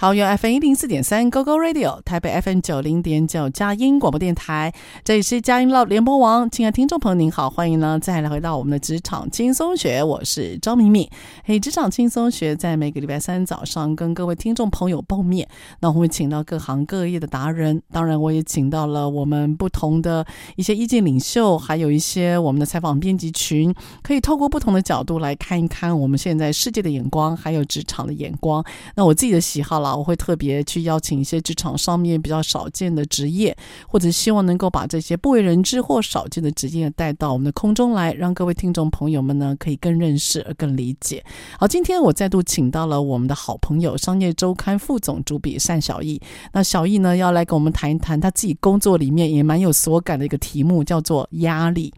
桃园 FM 一零四点三 GoGo Radio，台北 FM 九零点九佳音广播电台，这里是佳音 Love 联播网。亲爱的听众朋友，您好，欢迎呢再来回到我们的职场轻松学，我是张敏敏。嘿，职场轻松学在每个礼拜三早上跟各位听众朋友碰面，那我们会请到各行各业的达人，当然我也请到了我们不同的一些意见领袖，还有一些我们的采访编辑群，可以透过不同的角度来看一看我们现在世界的眼光，还有职场的眼光。那我自己的喜好了。我会特别去邀请一些职场上面比较少见的职业，或者希望能够把这些不为人知或少见的职业带到我们的空中来，让各位听众朋友们呢可以更认识而更理解。好，今天我再度请到了我们的好朋友《商业周刊》副总主笔单小艺。那小艺呢要来跟我们谈一谈他自己工作里面也蛮有所感的一个题目，叫做压力。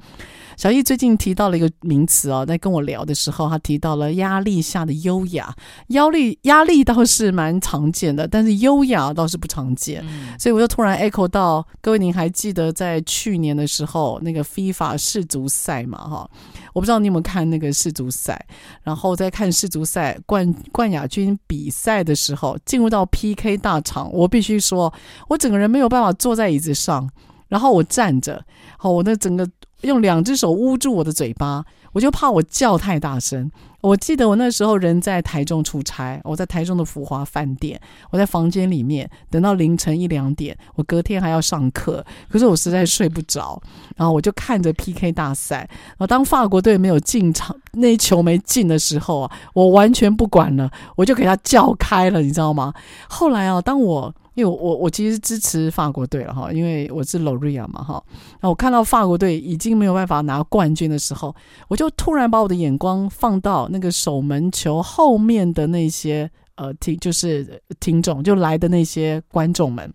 小易最近提到了一个名词哦，在跟我聊的时候，他提到了压力下的优雅。压力压力倒是蛮常见的，但是优雅倒是不常见。嗯、所以我就突然 echo 到各位，您还记得在去年的时候那个 FIFA 世足赛嘛？哈，我不知道你有没有看那个世足赛。然后在看世足赛冠冠亚军比赛的时候，进入到 PK 大场，我必须说，我整个人没有办法坐在椅子上，然后我站着，好，我那整个。用两只手捂住我的嘴巴，我就怕我叫太大声。我记得我那时候人在台中出差，我在台中的福华饭店，我在房间里面等到凌晨一两点，我隔天还要上课，可是我实在睡不着，然后我就看着 PK 大赛。然后当法国队没有进场，那一球没进的时候啊，我完全不管了，我就给他叫开了，你知道吗？后来啊，当我因为我我其实支持法国队了哈，因为我是 Loria 嘛哈。那我看到法国队已经没有办法拿冠军的时候，我就突然把我的眼光放到那个守门球后面的那些呃听就是听众就来的那些观众们，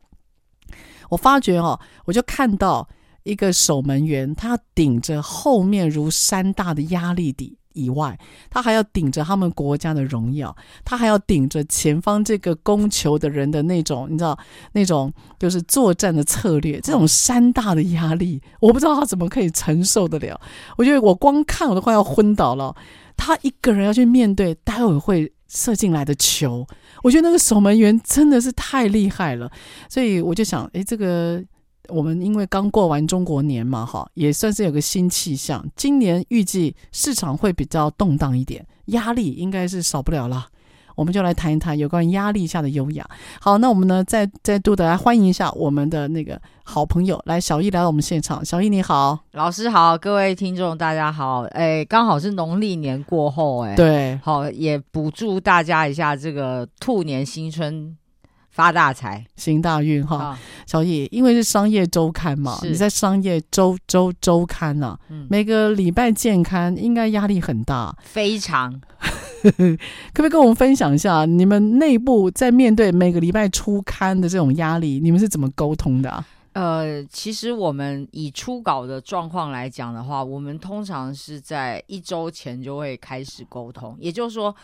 我发觉哦，我就看到一个守门员，他顶着后面如山大的压力底。以外，他还要顶着他们国家的荣耀，他还要顶着前方这个攻球的人的那种，你知道那种就是作战的策略，这种山大的压力，我不知道他怎么可以承受得了。我觉得我光看我都快要昏倒了。他一个人要去面对待会会射进来的球，我觉得那个守门员真的是太厉害了。所以我就想，诶，这个。我们因为刚过完中国年嘛，哈，也算是有个新气象。今年预计市场会比较动荡一点，压力应该是少不了了。我们就来谈一谈有关压力下的优雅。好，那我们呢，再再度的来欢迎一下我们的那个好朋友，来小易来到我们现场。小易你好，老师好，各位听众大家好。哎，刚好是农历年过后，哎，对，好，也补祝大家一下这个兔年新春。发大财，行大运哈，小易，因为是商业周刊嘛，你在商业周周周刊呢、啊，嗯、每个礼拜见刊，应该压力很大，非常。可不可以跟我们分享一下，你们内部在面对每个礼拜出刊的这种压力，你们是怎么沟通的、啊？呃，其实我们以初稿的状况来讲的话，我们通常是在一周前就会开始沟通，也就是说。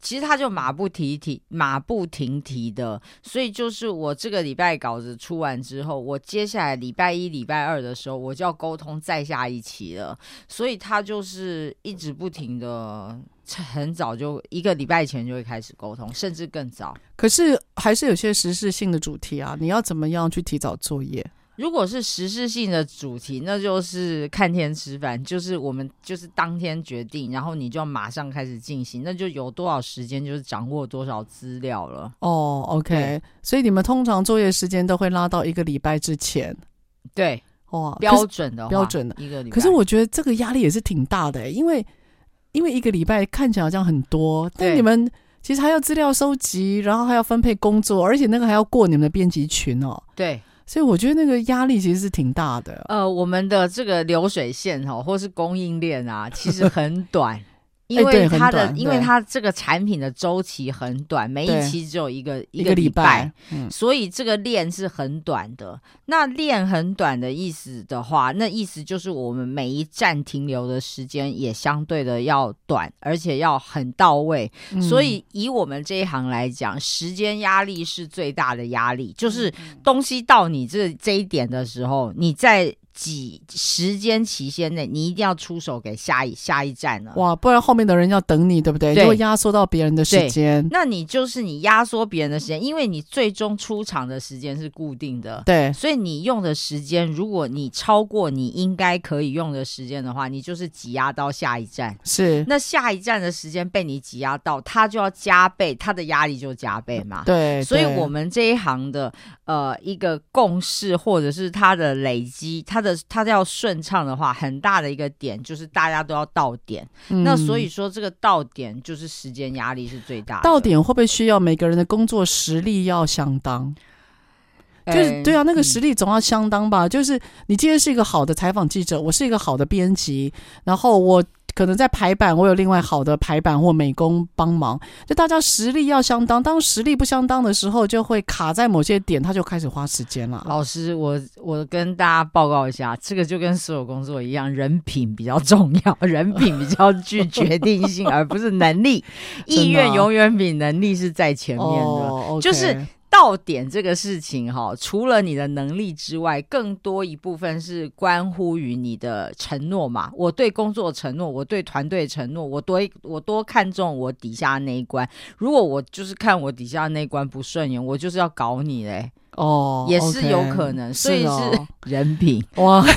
其实他就马不停蹄，马不停蹄的，所以就是我这个礼拜稿子出完之后，我接下来礼拜一、礼拜二的时候，我就要沟通再下一期了，所以他就是一直不停的，很早就一个礼拜前就会开始沟通，甚至更早。可是还是有些时事性的主题啊，你要怎么样去提早作业？如果是时事性的主题，那就是看天吃饭，就是我们就是当天决定，然后你就要马上开始进行，那就有多少时间就是掌握多少资料了。哦，OK，所以你们通常作业时间都会拉到一个礼拜之前。对，哦，标准的标准的一个礼拜。可是我觉得这个压力也是挺大的，因为因为一个礼拜看起来好像很多，但你们其实还要资料收集，然后还要分配工作，而且那个还要过你们的编辑群哦。对。所以我觉得那个压力其实是挺大的。呃，我们的这个流水线哈，或是供应链啊，其实很短。因为它的，因为它这个产品的周期很短，每一期只有一个一个礼拜，所以这个链是很短的。那链很短的意思的话，那意思就是我们每一站停留的时间也相对的要短，而且要很到位。所以以我们这一行来讲，时间压力是最大的压力，就是东西到你这这一点的时候，你在。几时间期限内，你一定要出手给下一下一站了。哇，不然后面的人要等你，对不对？对，就会压缩到别人的时间。那你就是你压缩别人的时间，因为你最终出场的时间是固定的。对，所以你用的时间，如果你超过你应该可以用的时间的话，你就是挤压到下一站。是，那下一站的时间被你挤压到，他就要加倍，他的压力就加倍嘛。对，所以我们这一行的呃一个共识，或者是他的累积，它。它的它要顺畅的话，很大的一个点就是大家都要到点。嗯、那所以说，这个到点就是时间压力是最大的。到点会不会需要每个人的工作实力要相当？欸、就是对啊，那个实力总要相当吧。嗯、就是你今天是一个好的采访记者，我是一个好的编辑，然后我。可能在排版，我有另外好的排版或美工帮忙，就大家实力要相当。当实力不相当的时候，就会卡在某些点，他就开始花时间了。老师，我我跟大家报告一下，这个就跟所有工作一样，人品比较重要，人品比较具决定性，而不是能力。意愿永远比能力是在前面的，就是。到点这个事情哈，除了你的能力之外，更多一部分是关乎于你的承诺嘛。我对工作承诺，我对团队承诺，我多我多看重我底下那一关。如果我就是看我底下那一关不顺眼，我就是要搞你嘞。哦，也是有可能，所以是人品哇。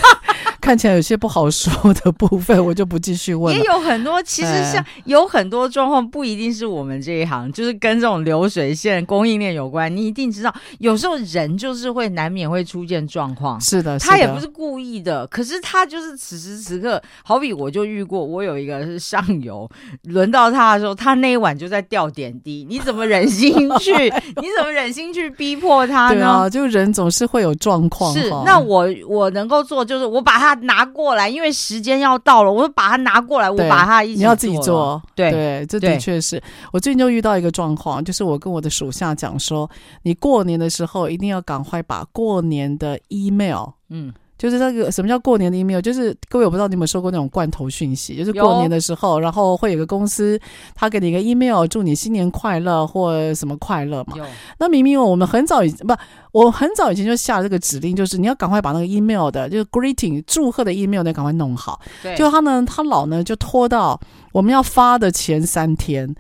看起来有些不好说的部分，我就不继续问了。也有很多，其实像有很多状况，不一定是我们这一行，就是跟这种流水线供应链有关。你一定知道，有时候人就是会难免会出现状况。是的，他也不是故意的，可是他就是此时此刻，好比我就遇过，我有一个是上游，轮到他的时候，他那一晚就在掉点滴，你怎么忍心去？你怎么忍心去逼迫他呢？对啊，就人总是会有状况。是，那我我能够做，就是我把他。拿过来，因为时间要到了，我就把它拿过来，我把它一起做。你要自己做，对对，这的确是我最近就遇到一个状况，就是我跟我的属下讲说，你过年的时候一定要赶快把过年的 email，嗯。就是那个什么叫过年的 email？就是各位我不知道你有没有收过那种罐头讯息，就是过年的时候，然后会有个公司他给你一个 email，祝你新年快乐或什么快乐嘛。那明明我们很早以不，我很早以前就下了这个指令，就是你要赶快把那个 email 的，就是 greeting 祝贺的 email 呢，赶快弄好。对。就他呢，他老呢就拖到我们要发的前三天。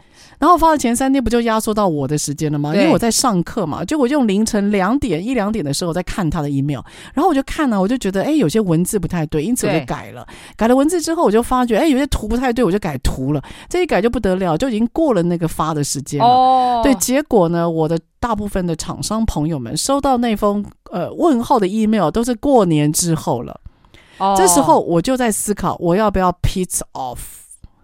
然后发的前三天不就压缩到我的时间了吗？因为我在上课嘛，就我用凌晨两点一两点的时候在看他的 email，然后我就看了，我就觉得哎，有些文字不太对，因此我就改了。改了文字之后，我就发觉哎，有些图不太对，我就改图了。这一改就不得了，就已经过了那个发的时间了。哦，对，结果呢，我的大部分的厂商朋友们收到那封呃问候的 email 都是过年之后了。哦，这时候我就在思考，我要不要 piss off。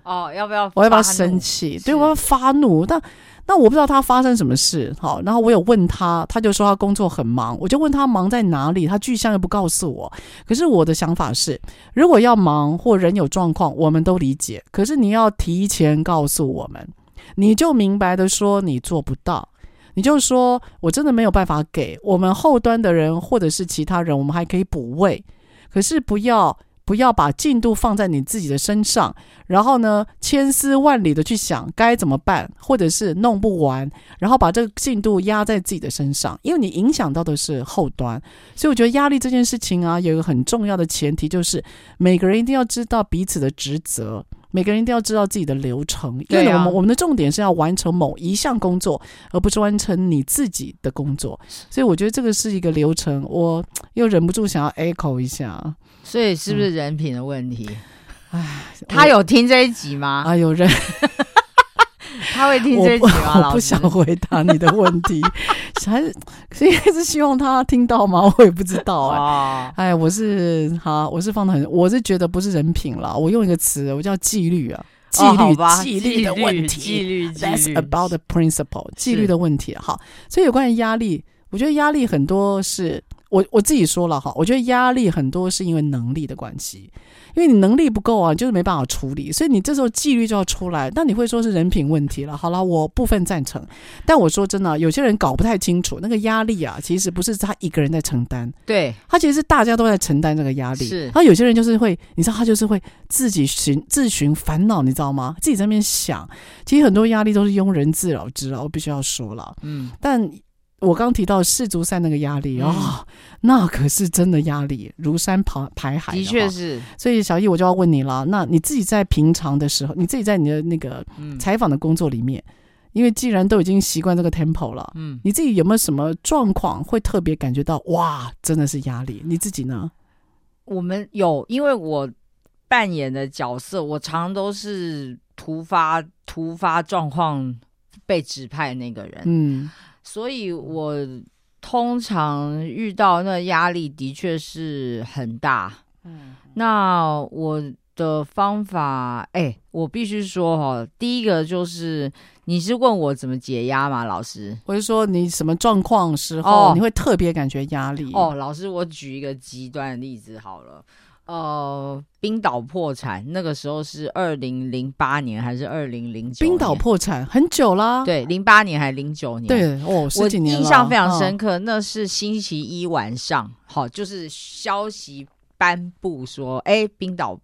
哦，要不要？我要不要生气？对，我要发怒。但那我不知道他发生什么事。好，然后我有问他，他就说他工作很忙。我就问他忙在哪里，他具象又不告诉我。可是我的想法是，如果要忙或人有状况，我们都理解。可是你要提前告诉我们，你就明白的说你做不到，你就说我真的没有办法给我们后端的人或者是其他人，我们还可以补位。可是不要。不要把进度放在你自己的身上，然后呢，千丝万缕的去想该怎么办，或者是弄不完，然后把这个进度压在自己的身上，因为你影响到的是后端。所以我觉得压力这件事情啊，有一个很重要的前提，就是每个人一定要知道彼此的职责。每个人一定要知道自己的流程，因为我们、啊、我们的重点是要完成某一项工作，而不是完成你自己的工作。所以我觉得这个是一个流程，我又忍不住想要 echo 一下。所以是不是人品的问题？哎、嗯，他有听这一集吗？啊，有人。他会听这一集吗？我，我不想回答你的问题，还是应该是希望他听到吗？我也不知道哎、欸。哎，我是好，我是放的很，我是觉得不是人品了。我用一个词，我叫纪律啊，纪律，纪律的问题，纪律，That's about the principle，纪律的问题。好，所以有关于压力，我觉得压力很多是我我自己说了哈，我觉得压力很多是因为能力的关系。因为你能力不够啊，就是没办法处理，所以你这时候纪律就要出来。那你会说是人品问题了。好了，我部分赞成，但我说真的，有些人搞不太清楚那个压力啊，其实不是他一个人在承担，对，他其实是大家都在承担这个压力。是，然后有些人就是会，你知道，他就是会自己寻自寻烦恼，你知道吗？自己在那边想，其实很多压力都是庸人自扰之啊，我必须要说了。嗯，但。我刚提到世足赛那个压力、嗯、哦，那可是真的压力，如山排排海的。的确是，所以小易我就要问你了，那你自己在平常的时候，你自己在你的那个采访的工作里面，嗯、因为既然都已经习惯这个 tempo 了，嗯，你自己有没有什么状况会特别感觉到哇，真的是压力？你自己呢？我们有，因为我扮演的角色，我常常都是突发突发状况被指派那个人，嗯。所以，我通常遇到那压力的确是很大。嗯，那我的方法，哎、欸，我必须说哈，第一个就是你是问我怎么解压吗？老师，或是说你什么状况时候你会特别感觉压力？哦，老师，我举一个极端的例子好了。呃，冰岛破产那个时候是二零零八年还是二零零九？冰岛破产很久啦，对，零八年还是零九年？对，哦，十几年了。我印象非常深刻，哦，那是星期一晚上，好，就是消息颁布说，哎，冰岛。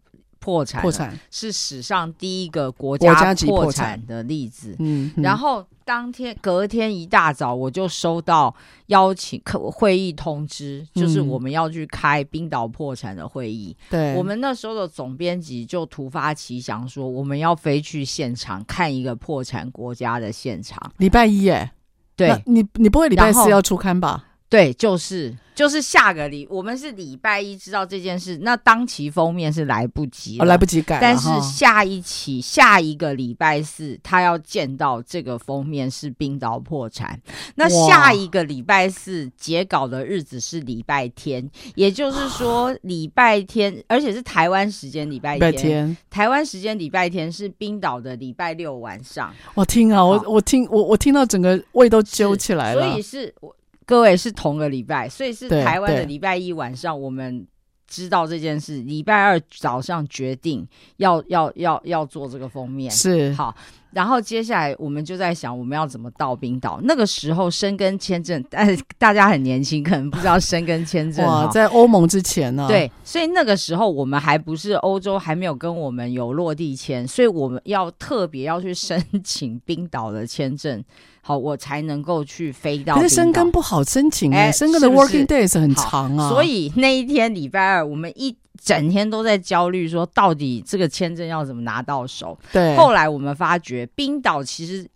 破产，破产是史上第一个国家破产的例子。嗯，然后当天隔天一大早，我就收到邀请客会议通知，就是我们要去开冰岛破产的会议。对，我们那时候的总编辑就突发奇想说，我们要飞去现场看一个破产国家的现场。礼拜一耶，对，你你不会礼拜四要出刊吧？对，就是就是下个礼，我们是礼拜一知道这件事，那当期封面是来不及，哦，来不及改。但是下一期下一个礼拜四，他要见到这个封面是冰岛破产。那下一个礼拜四截稿的日子是礼拜天，也就是说 礼拜天，而且是台湾时间礼拜天，天台湾时间礼拜天是冰岛的礼拜六晚上。我听啊，我我听我我听到整个胃都揪起来了，所以是我。各位是同个礼拜，所以是台湾的礼拜一晚上，我们知道这件事。礼拜二早上决定要要要要做这个封面，是好。然后接下来我们就在想，我们要怎么到冰岛？那个时候申根签证，但是大家很年轻，可能不知道申根签证。哇，在欧盟之前呢？对，所以那个时候我们还不是欧洲，还没有跟我们有落地签，所以我们要特别要去申请冰岛的签证。好，我才能够去飞到。可是申根不好申请哎，申根的 working days 很长啊。所以那一天礼拜二，我们一整天都在焦虑，说到底这个签证要怎么拿到手。对。后来我们发觉，冰岛其实，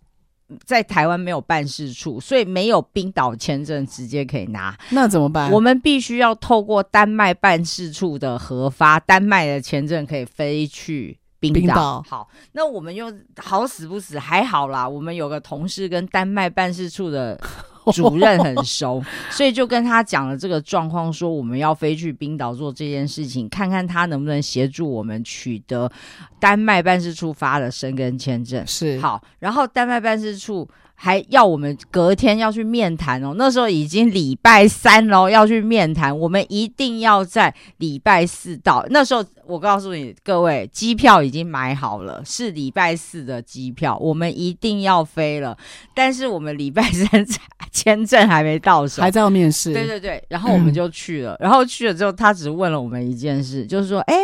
在台湾没有办事处，所以没有冰岛签证直接可以拿。那怎么办？我们必须要透过丹麦办事处的核发，丹麦的签证可以飞去。冰岛，冰岛好，那我们又好死不死还好啦。我们有个同事跟丹麦办事处的 主任很熟，所以就跟他讲了这个状况，说我们要飞去冰岛做这件事情，看看他能不能协助我们取得丹麦办事处发的申根签证。是好，然后丹麦办事处。还要我们隔天要去面谈哦，那时候已经礼拜三喽，要去面谈，我们一定要在礼拜四到。那时候我告诉你各位，机票已经买好了，是礼拜四的机票，我们一定要飞了。但是我们礼拜三 签证还没到手，还在要面试。对对对，然后我们就去了。嗯、然后去了之后，他只问了我们一件事，就是说，哎，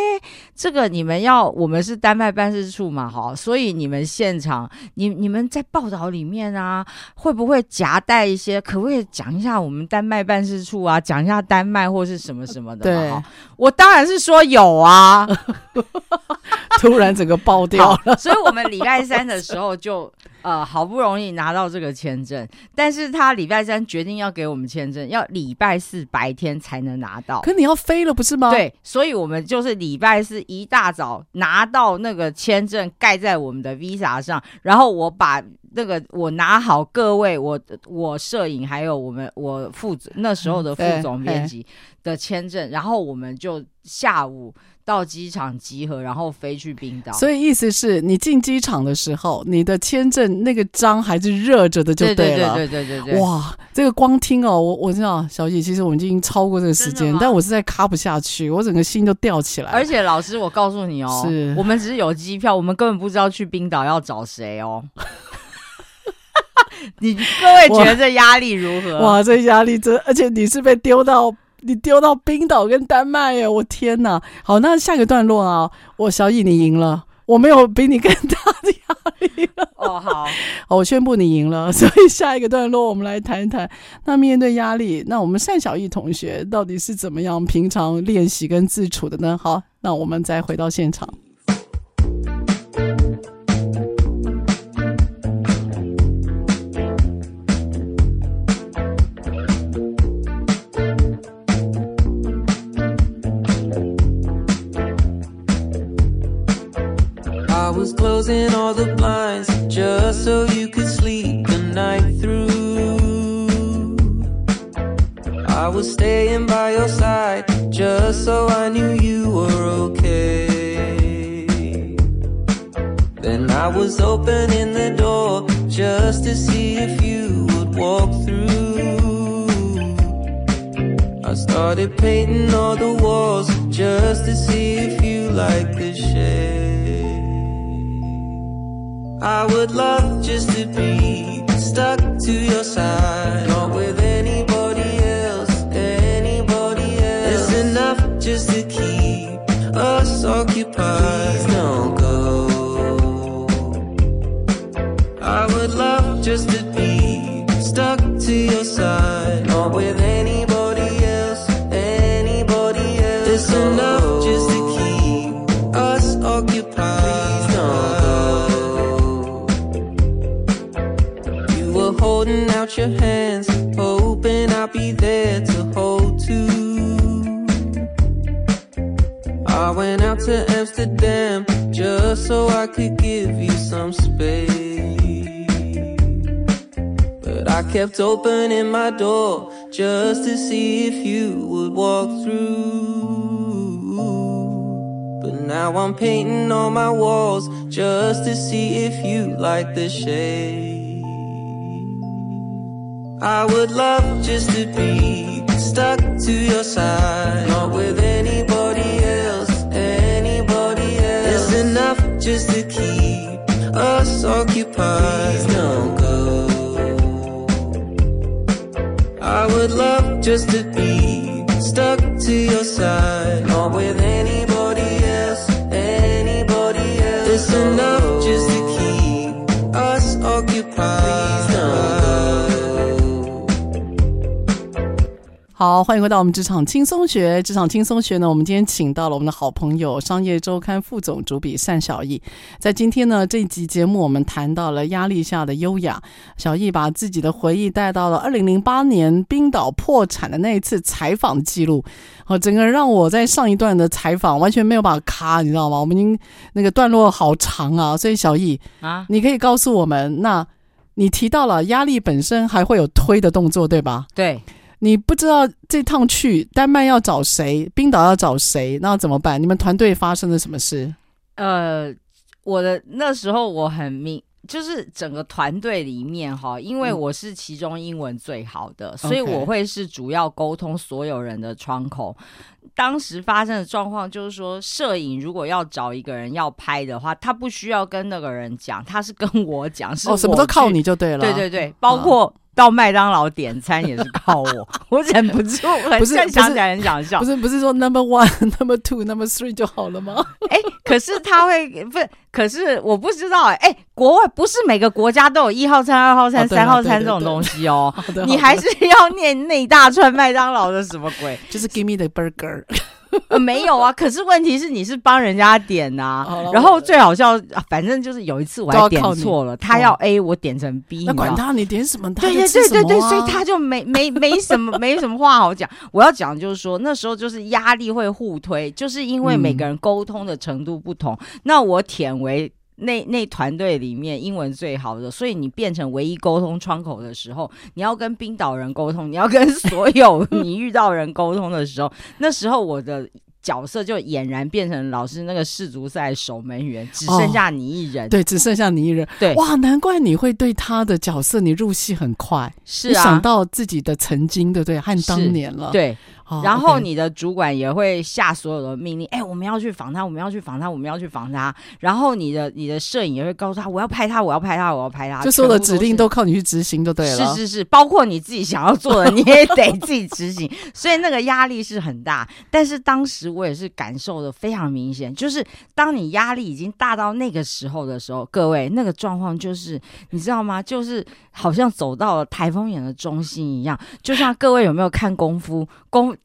这个你们要，我们是丹麦办事处嘛，好，所以你们现场，你你们在报道里面啊，会不会夹带一些？可不可以讲一下我们丹麦办事处啊？讲一下丹麦或是什么什么的？对，我当然是说有啊。突然整个爆掉了，所以我们礼拜三的时候就呃好不容易拿到这个签证，但是他礼拜三决定要给我们签证，要礼拜四白天才能拿到。可你要飞了不是吗？对，所以我们就是礼拜四一大早拿到那个签证盖在我们的 Visa 上，然后我把那个我拿好各位我我摄影还有我们我副那时候的副总编辑的签证，然后我们就下午。到机场集合，然后飞去冰岛。所以意思是你进机场的时候，你的签证那个章还是热着的，就对了。对对对对对对。哇，这个光听哦，我我知道，小姐，其实我们已经超过这个时间，但我实在卡不下去，我整个心都吊起来。而且老师，我告诉你哦，是我们只是有机票，我们根本不知道去冰岛要找谁哦。你各位觉得这压力如何？哇，这压力真，而且你是被丢到。你丢到冰岛跟丹麦耶！我天哪！好，那下个段落啊，我小易你赢了，我没有比你更大的压力了。哦，好，我宣布你赢了。所以下一个段落，我们来谈一谈，那面对压力，那我们单小易同学到底是怎么样平常练习跟自处的呢？好，那我们再回到现场。was closing all the blinds just so you could sleep the night through. I was staying by your side just so I knew you were okay. Then I was opening the door just to see if you would walk through. I started painting all the walls just to see if you like the shade. I would love just to be stuck to your side, not with to Amsterdam just so I could give you some space. But I kept opening my door just to see if you would walk through. But now I'm painting on my walls just to see if you like the shade. I would love just to be stuck to your side, not with anybody just to keep us occupied. Please don't go. I would love just to be stuck to your side, not with anybody 好，欢迎回到我们职场轻松学。职场轻松学呢，我们今天请到了我们的好朋友，商业周刊副总主笔单小易。在今天呢这一集节目，我们谈到了压力下的优雅。小易把自己的回忆带到了二零零八年冰岛破产的那一次采访记录。好，整个让我在上一段的采访完全没有办法卡，你知道吗？我们已经那个段落好长啊，所以小易啊，你可以告诉我们那。你提到了压力本身还会有推的动作，对吧？对，你不知道这趟去丹麦要找谁，冰岛要找谁，那怎么办？你们团队发生了什么事？呃，我的那时候我很明，就是整个团队里面哈，因为我是其中英文最好的，嗯、所以我会是主要沟通所有人的窗口。当时发生的状况就是说，摄影如果要找一个人要拍的话，他不需要跟那个人讲，他是跟我讲，是、哦、什么都靠你就对了。对对对，包括。嗯到麦当劳点餐也是靠我，我忍不住，很想起来很想笑。不是不是说 number one、number two、number three 就好了吗？哎、欸，可是他会不是？可是我不知道哎、欸，哎、欸，国外不是每个国家都有一号餐、二号餐、三号餐这种东西哦。你还是要念那一大串麦当劳的什么鬼？就是 give me the burger。呃，没有啊，可是问题是你是帮人家点呐、啊，然后最好笑，反正就是有一次我还点错了，他要 A，我点成 B，那管他你点什么，他对对对对对，所以他就没没没什么没什么话好讲。我要讲就是说，那时候就是压力会互推，就是因为每个人沟通的程度不同，嗯、那我舔为。那那团队里面英文最好的，所以你变成唯一沟通窗口的时候，你要跟冰岛人沟通，你要跟 所有你遇到人沟通的时候，那时候我的角色就俨然变成老师那个世足赛守门员，只剩下你一人。哦、对，只剩下你一人。对，哇，难怪你会对他的角色你入戏很快，是啊，想到自己的曾经，对不对？和当年了，对。然后你的主管也会下所有的命令，哎、oh, 我们要去访他，我们要去访他，我们要去访他。然后你的你的摄影也会告诉他，我要拍他，我要拍他，我要拍他。就所有的指令都靠你去执行，就对了。是是是，包括你自己想要做的，你也得自己执行。所以那个压力是很大。但是当时我也是感受的非常明显，就是当你压力已经大到那个时候的时候，各位那个状况就是你知道吗？就是好像走到了台风眼的中心一样。就像各位有没有看功夫功？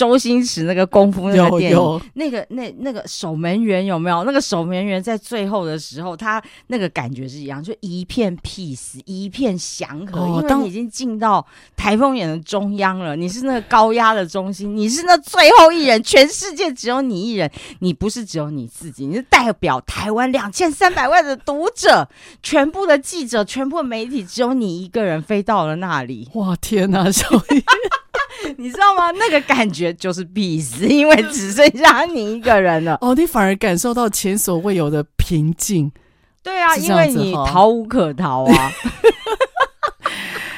周星驰那个功夫那个电影，那个那那个守门员有没有？那个守门员在最后的时候，他那个感觉是一样，就一片 peace，一片祥和，哦、因为你已经进到台风眼的中央了，你是那个高压的中心，你是那最后一人，全世界只有你一人，你不是只有你自己，你是代表台湾两千三百万的读者，全部的记者，全部的媒体，只有你一个人飞到了那里。哇，天哪，小姨！你知道吗？那个感觉就是必死，因为只剩下你一个人了。哦，你反而感受到前所未有的平静。对啊，因为你逃无可逃啊。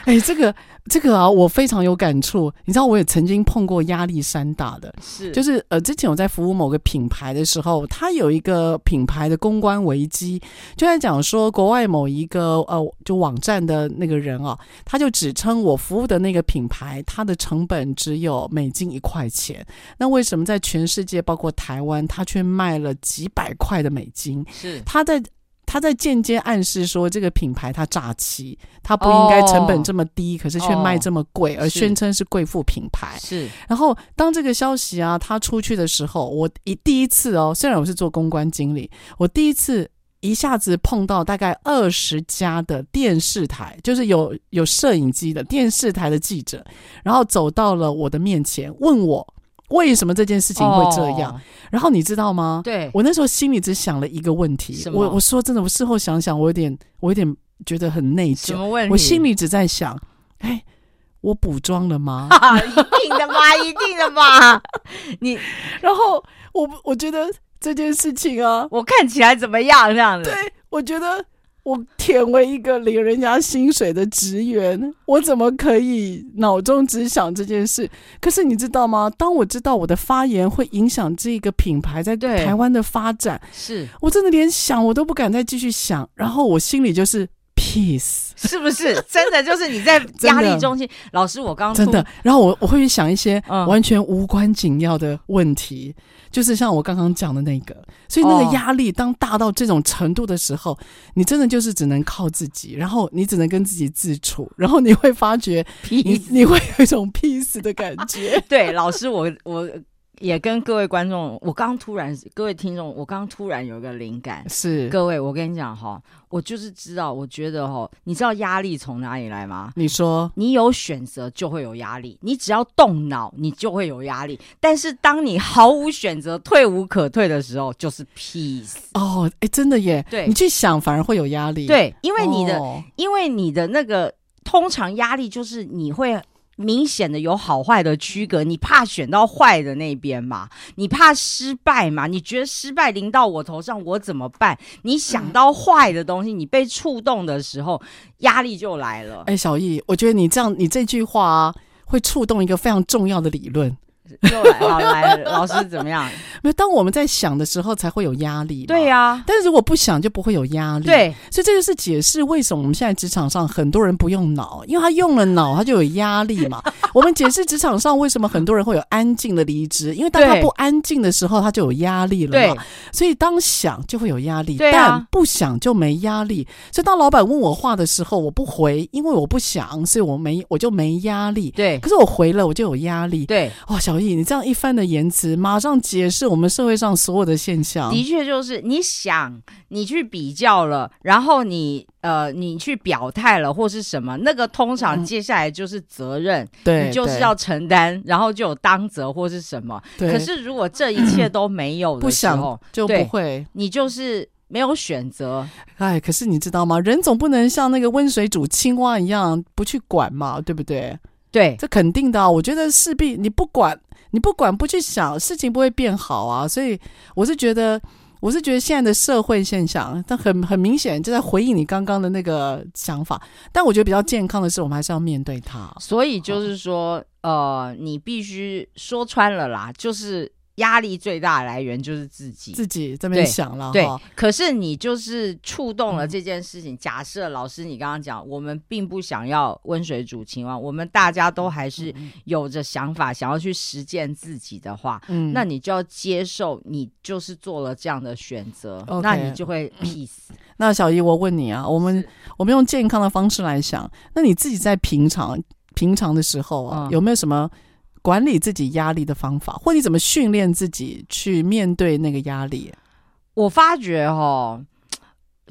哎、欸，这个。这个啊，我非常有感触。你知道，我也曾经碰过压力山大的，是就是呃，之前我在服务某个品牌的时候，他有一个品牌的公关危机，就在讲说国外某一个呃，就网站的那个人啊，他就指称我服务的那个品牌，它的成本只有美金一块钱，那为什么在全世界，包括台湾，他却卖了几百块的美金？是他在。他在间接暗示说，这个品牌它诈欺，它不应该成本这么低，可是却卖这么贵，而宣称是贵妇品牌。是。然后当这个消息啊，他出去的时候，我一第一次哦，虽然我是做公关经理，我第一次一下子碰到大概二十家的电视台，就是有有摄影机的电视台的记者，然后走到了我的面前，问我。为什么这件事情会这样？Oh. 然后你知道吗？对，我那时候心里只想了一个问题。我我说真的，我事后想想，我有点我有点觉得很内疚。什么问题？我心里只在想，哎，我补妆了吗？一定的吧，一定的吧。你，然后我我觉得这件事情啊，我看起来怎么样？这样子？对，我觉得。我舔为一个领人家薪水的职员，我怎么可以脑中只想这件事？可是你知道吗？当我知道我的发言会影响这个品牌在台湾的发展，是我真的连想我都不敢再继续想，然后我心里就是。Peace 是不是真的？就是你在压力中心，老师，我刚刚真的，然后我我会去想一些完全无关紧要的问题，嗯、就是像我刚刚讲的那个，所以那个压力当大到这种程度的时候，你真的就是只能靠自己，然后你只能跟自己自处，然后你会发觉你，你你会有一种 peace 的感觉。对，老师，我我。也跟各位观众，我刚突然，各位听众，我刚突然有一个灵感，是各位，我跟你讲哈，我就是知道，我觉得哈，你知道压力从哪里来吗？你说，你有选择就会有压力，你只要动脑，你就会有压力。但是当你毫无选择、退无可退的时候，就是 peace。哦，哎，真的耶，对，你去想反而会有压力，对，因为你的，哦、因为你的那个通常压力就是你会。明显的有好坏的区隔，你怕选到坏的那边嘛？你怕失败嘛？你觉得失败临到我头上，我怎么办？你想到坏的东西，你被触动的时候，压力就来了。哎，小易，我觉得你这样，你这句话啊，会触动一个非常重要的理论。又来，好来，老师怎么样？没有，当我们在想的时候，才会有压力。对呀、啊，但是如果不想，就不会有压力。对，所以这就是解释为什么我们现在职场上很多人不用脑，因为他用了脑，他就有压力嘛。我们解释职场上为什么很多人会有安静的离职，因为当他不安静的时候，他就有压力了嘛。对，所以当想就会有压力，啊、但不想就没压力。所以当老板问我话的时候，我不回，因为我不想，所以我没我就没压力。对，可是我回了，我就有压力。对，哇，小易，你这样一番的言辞，马上解释我们社会上所有的现象。的确，就是你想，你去比较了，然后你呃，你去表态了，或是什么，那个通常接下来就是责任，你就是要承担，然后就有当责或是什么。可是如果这一切都没有的时候，不想就不会，你就是没有选择。哎，可是你知道吗？人总不能像那个温水煮青蛙一样不去管嘛，对不对？对，这肯定的啊。我觉得势必你不管。你不管不去想，事情不会变好啊！所以我是觉得，我是觉得现在的社会现象，但很很明显就在回应你刚刚的那个想法。但我觉得比较健康的是，我们还是要面对它。所以就是说，呃，你必须说穿了啦，就是。压力最大的来源就是自己，自己这边想了。对，可是你就是触动了这件事情。嗯、假设老师，你刚刚讲，我们并不想要温水煮青蛙，我们大家都还是有着想法，想要去实践自己的话，嗯，那你就要接受，你就是做了这样的选择，嗯、那你就会 peace。那小姨，我问你啊，我们我们用健康的方式来想，那你自己在平常平常的时候啊，嗯、有没有什么？管理自己压力的方法，或你怎么训练自己去面对那个压力？我发觉哈，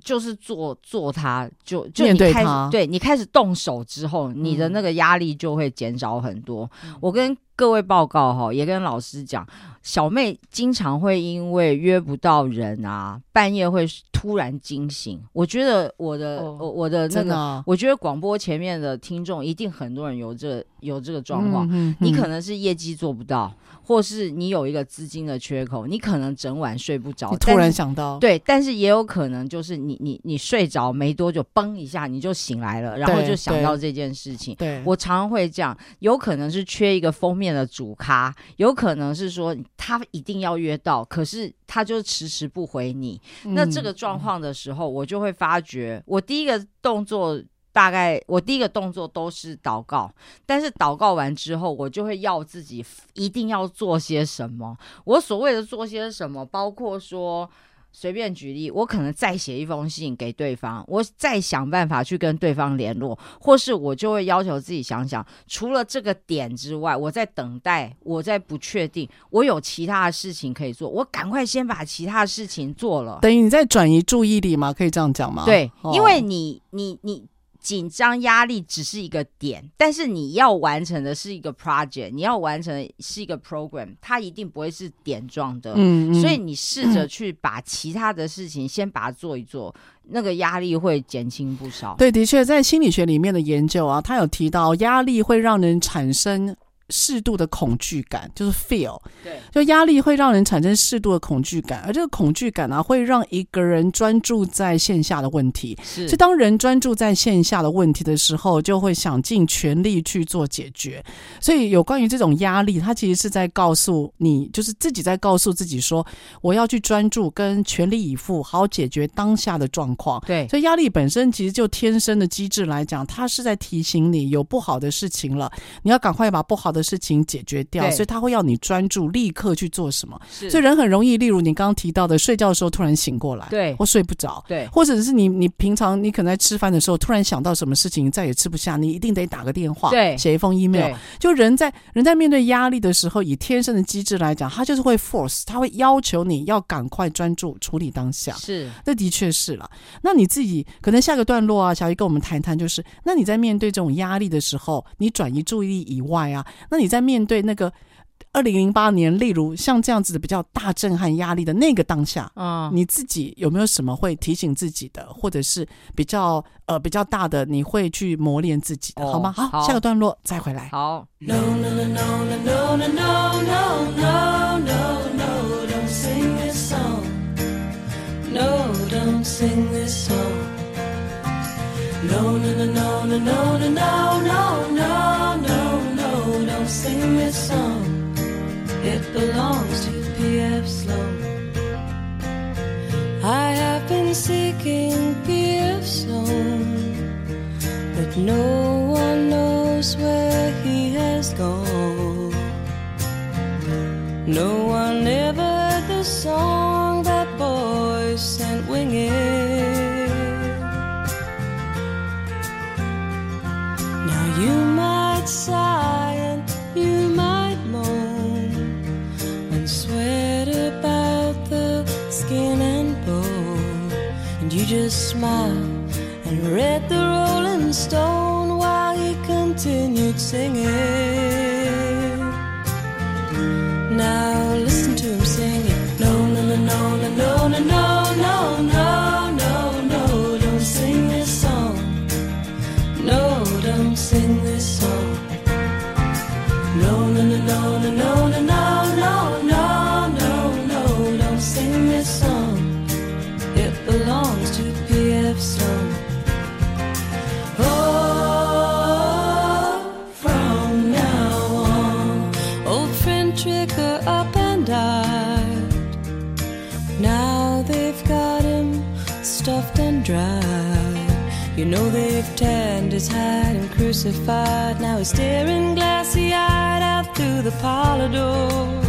就是做做它，就就你开始面对它，对你开始动手之后，你的那个压力就会减少很多。嗯、我跟各位报告哈，也跟老师讲。小妹经常会因为约不到人啊，半夜会突然惊醒。我觉得我的、哦、我的那个，啊、我觉得广播前面的听众一定很多人有这有这个状况。嗯嗯嗯、你可能是业绩做不到，或是你有一个资金的缺口，你可能整晚睡不着。突然想到，对，但是也有可能就是你你你睡着没多久，嘣一下你就醒来了，然后就想到这件事情。对，我常常会这样，有可能是缺一个封面的主咖，有可能是说。他一定要约到，可是他就迟迟不回你。嗯、那这个状况的时候，我就会发觉，我第一个动作大概，我第一个动作都是祷告。但是祷告完之后，我就会要自己一定要做些什么。我所谓的做些什么，包括说。随便举例，我可能再写一封信给对方，我再想办法去跟对方联络，或是我就会要求自己想想，除了这个点之外，我在等待，我在不确定，我有其他的事情可以做，我赶快先把其他的事情做了。等于你在转移注意力吗？可以这样讲吗？对，哦、因为你，你，你。紧张压力只是一个点，但是你要完成的是一个 project，你要完成的是一个 program，它一定不会是点状的。嗯，嗯，所以你试着去把其他的事情先把它做一做，嗯、那个压力会减轻不少。对，的确，在心理学里面的研究啊，他有提到压力会让人产生。适度的恐惧感就是 feel，对，就压力会让人产生适度的恐惧感，而这个恐惧感呢、啊，会让一个人专注在线下的问题。是，所以当人专注在线下的问题的时候，就会想尽全力去做解决。所以有关于这种压力，它其实是在告诉你，就是自己在告诉自己说，我要去专注跟全力以赴，好好解决当下的状况。对，所以压力本身其实就天生的机制来讲，它是在提醒你有不好的事情了，你要赶快把不好的。事情解决掉，所以他会要你专注，立刻去做什么。所以人很容易，例如你刚刚提到的，睡觉的时候突然醒过来，对，或睡不着，对，或者是你你平常你可能在吃饭的时候突然想到什么事情，再也吃不下，你一定得打个电话，对，写一封 email。就人在人在面对压力的时候，以天生的机制来讲，他就是会 force，他会要求你要赶快专注处理当下。是，那的确是了。那你自己可能下个段落啊，小姨跟我们谈谈，就是那你在面对这种压力的时候，你转移注意力以外啊。那你在面对那个二零零八年，例如像这样子的比较大震撼、压力的那个当下啊，你自己有没有什么会提醒自己的，或者是比较呃比较大的，你会去磨练自己的，好吗？好，下个段落再回来。好。Sing this song. It belongs to P.F. Sloan. I have been seeking P.F. Sloan, but no one knows where he has gone. No one ever heard the song that boy sent winging. Now you might sigh just smile and read the Rolling Stone while he continued singing. Now listen to him singing. No, no, no, no, no, no, no, no, no, no, no, don't sing this song. No, don't sing this song. No, no, no, no, no, no, no, no, You know they've tanned his hide and crucified. Now he's staring glassy eyed out through the parlor door.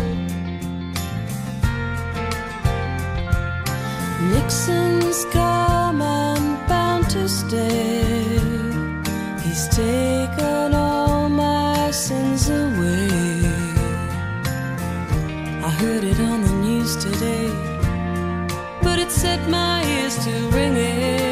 Nixon's come and bound to stay. He's taken all my sins away. I heard it on the news today, but it set my to ring it.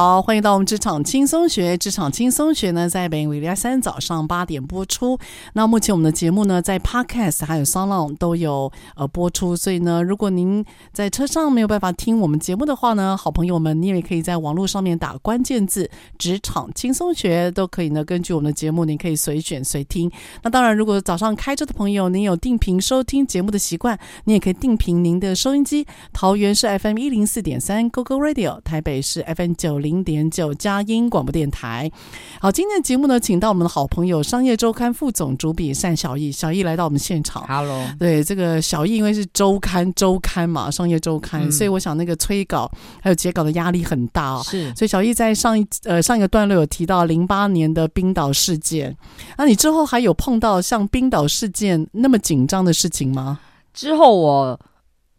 好，欢迎到我们职场轻松学。职场轻松学呢，在每个礼拜三早上八点播出。那目前我们的节目呢，在 Podcast 还有 SoundOn 都有呃播出。所以呢，如果您在车上没有办法听我们节目的话呢，好朋友们，你也可以在网络上面打关键字“职场轻松学”，都可以呢。根据我们的节目，您可以随选随听。那当然，如果早上开车的朋友，您有定频收听节目的习惯，你也可以定频您的收音机。桃园是 FM 一零四点三 GoGo Radio，台北是 FM 九零。零点九佳音广播电台，好，今天的节目呢，请到我们的好朋友商业周刊副总主笔单小艺，小艺来到我们现场。Hello，对，这个小艺因为是周刊周刊嘛，商业周刊，嗯、所以我想那个催稿还有截稿的压力很大哦。是，所以小艺在上一呃上一个段落有提到零八年的冰岛事件，那你之后还有碰到像冰岛事件那么紧张的事情吗？之后我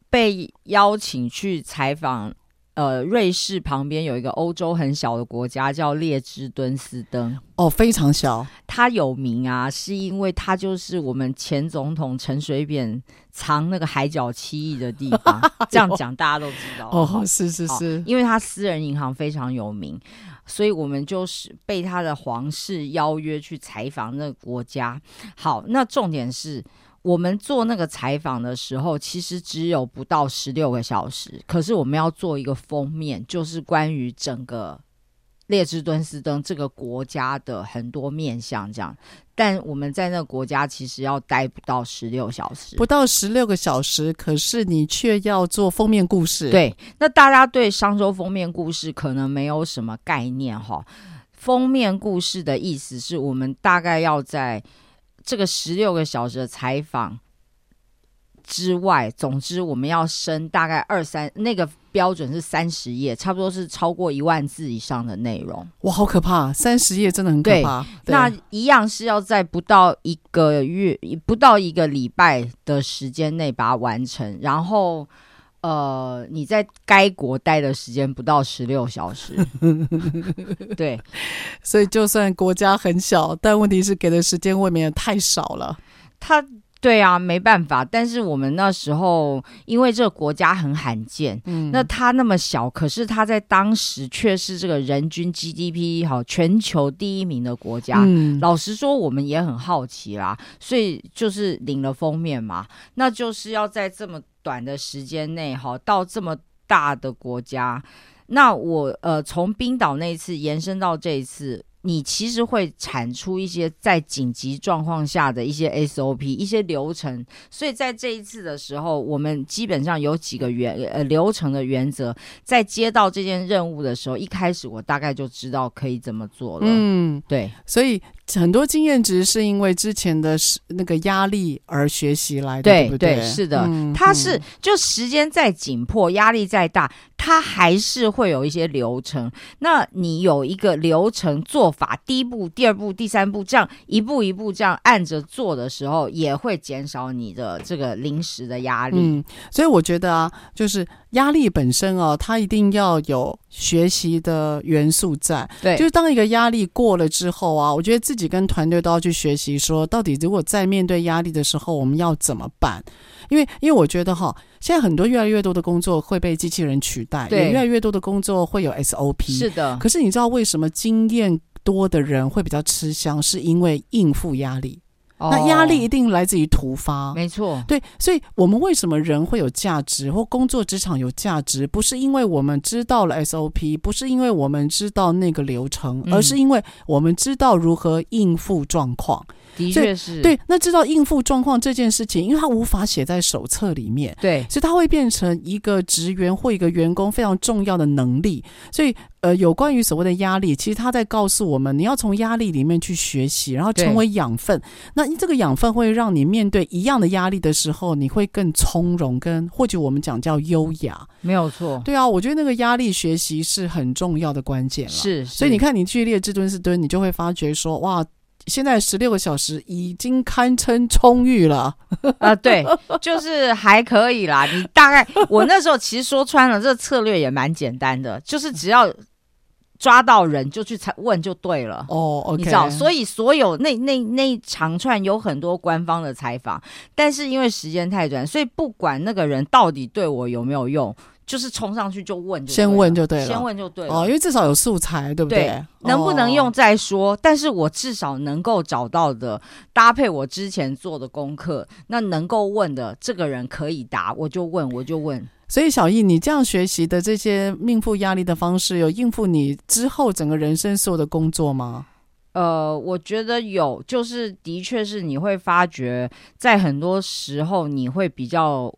被邀请去采访。呃，瑞士旁边有一个欧洲很小的国家叫列支敦斯登，哦，非常小。它有名啊，是因为它就是我们前总统陈水扁藏那个海角七亿的地方。这样讲大家都知道。哦，是是是，因为它私人银行非常有名，所以我们就是被他的皇室邀约去采访那个国家。好，那重点是。我们做那个采访的时候，其实只有不到十六个小时，可是我们要做一个封面，就是关于整个列支敦斯登这个国家的很多面向，这样。但我们在那个国家其实要待不到十六小时，不到十六个小时，可是你却要做封面故事。对，那大家对商周封面故事可能没有什么概念哈。封面故事的意思是我们大概要在这个十六个小时的采访之外，总之我们要升大概二三，那个标准是三十页，差不多是超过一万字以上的内容。哇，好可怕！三十页真的很可怕。对，那一样是要在不到一个月、不到一个礼拜的时间内把它完成，然后呃，你在该国待的时间不到十六小时。对，所以就算国家很小，但问题是给的时间未免也太少了。他。对啊，没办法。但是我们那时候，因为这个国家很罕见，嗯，那它那么小，可是它在当时却是这个人均 GDP 好全球第一名的国家。嗯，老实说，我们也很好奇啦，所以就是领了封面嘛，那就是要在这么短的时间内，哈，到这么大的国家。那我呃，从冰岛那一次延伸到这一次。你其实会产出一些在紧急状况下的一些 SOP、一些流程，所以在这一次的时候，我们基本上有几个原呃流程的原则，在接到这件任务的时候，一开始我大概就知道可以怎么做了。嗯，对，所以。很多经验值是因为之前的那个压力而学习来的，对，对不对？对，是的，嗯、它是就时间再紧迫，压力再大，它还是会有一些流程。那你有一个流程做法，第一步、第二步、第三步，这样一步一步这样按着做的时候，也会减少你的这个临时的压力。嗯，所以我觉得啊，就是。压力本身哦，它一定要有学习的元素在。对，就是当一个压力过了之后啊，我觉得自己跟团队都要去学习，说到底，如果在面对压力的时候，我们要怎么办？因为，因为我觉得哈，现在很多越来越多的工作会被机器人取代，对，也越来越多的工作会有 SOP。是的。可是你知道为什么经验多的人会比较吃香？是因为应付压力。那压力一定来自于突发，没错。对，所以我们为什么人会有价值，或工作职场有价值，不是因为我们知道了 SOP，不是因为我们知道那个流程，而是因为我们知道如何应付状况。的确是。对，那知道应付状况这件事情，因为它无法写在手册里面，对，所以它会变成一个职员或一个员工非常重要的能力。所以。呃，有关于所谓的压力，其实他在告诉我们，你要从压力里面去学习，然后成为养分。那这个养分会让你面对一样的压力的时候，你会更从容，跟或者我们讲叫优雅。没有错。对啊，我觉得那个压力学习是很重要的关键了。是，所以你看，你去列至尊是蹲，你就会发觉说，哇，现在十六个小时已经堪称充裕了。啊、呃，对，就是还可以啦。你大概我那时候其实说穿了，这策略也蛮简单的，就是只要。抓到人就去采问就对了哦，oh. 你知道，所以所有那那那一长串有很多官方的采访，但是因为时间太短，所以不管那个人到底对我有没有用，就是冲上去就问就，先问就对了，先问就对了哦，因为至少有素材，对不对？对，能不能用再说，但是我至少能够找到的搭配我之前做的功课，那能够问的这个人可以答，我就问，我就问。所以小易，你这样学习的这些应付压力的方式，有应付你之后整个人生所有的工作吗？呃，我觉得有，就是的确是你会发觉，在很多时候你会比较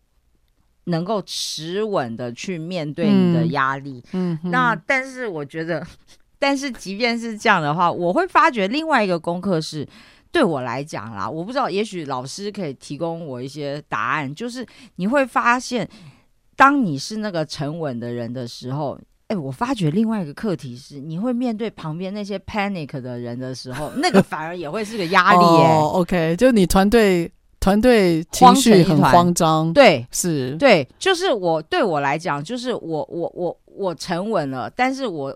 能够持稳的去面对你的压力。嗯，嗯，那但是我觉得，但是即便是这样的话，我会发觉另外一个功课是，对我来讲啦，我不知道，也许老师可以提供我一些答案，就是你会发现。当你是那个沉稳的人的时候，哎，我发觉另外一个课题是，你会面对旁边那些 panic 的人的时候，那个反而也会是个压力欸。哦，OK，就你团队团队情绪很慌张，对，是，对，就是我对我来讲，就是我我我我沉稳了，但是我。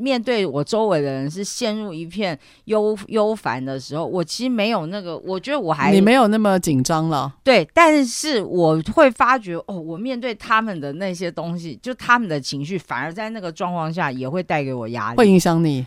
面对我周围的人是陷入一片忧忧烦的时候，我其实没有那个，我觉得我还你没有那么紧张了。对，但是我会发觉哦，我面对他们的那些东西，就他们的情绪，反而在那个状况下也会带给我压力，会影响你。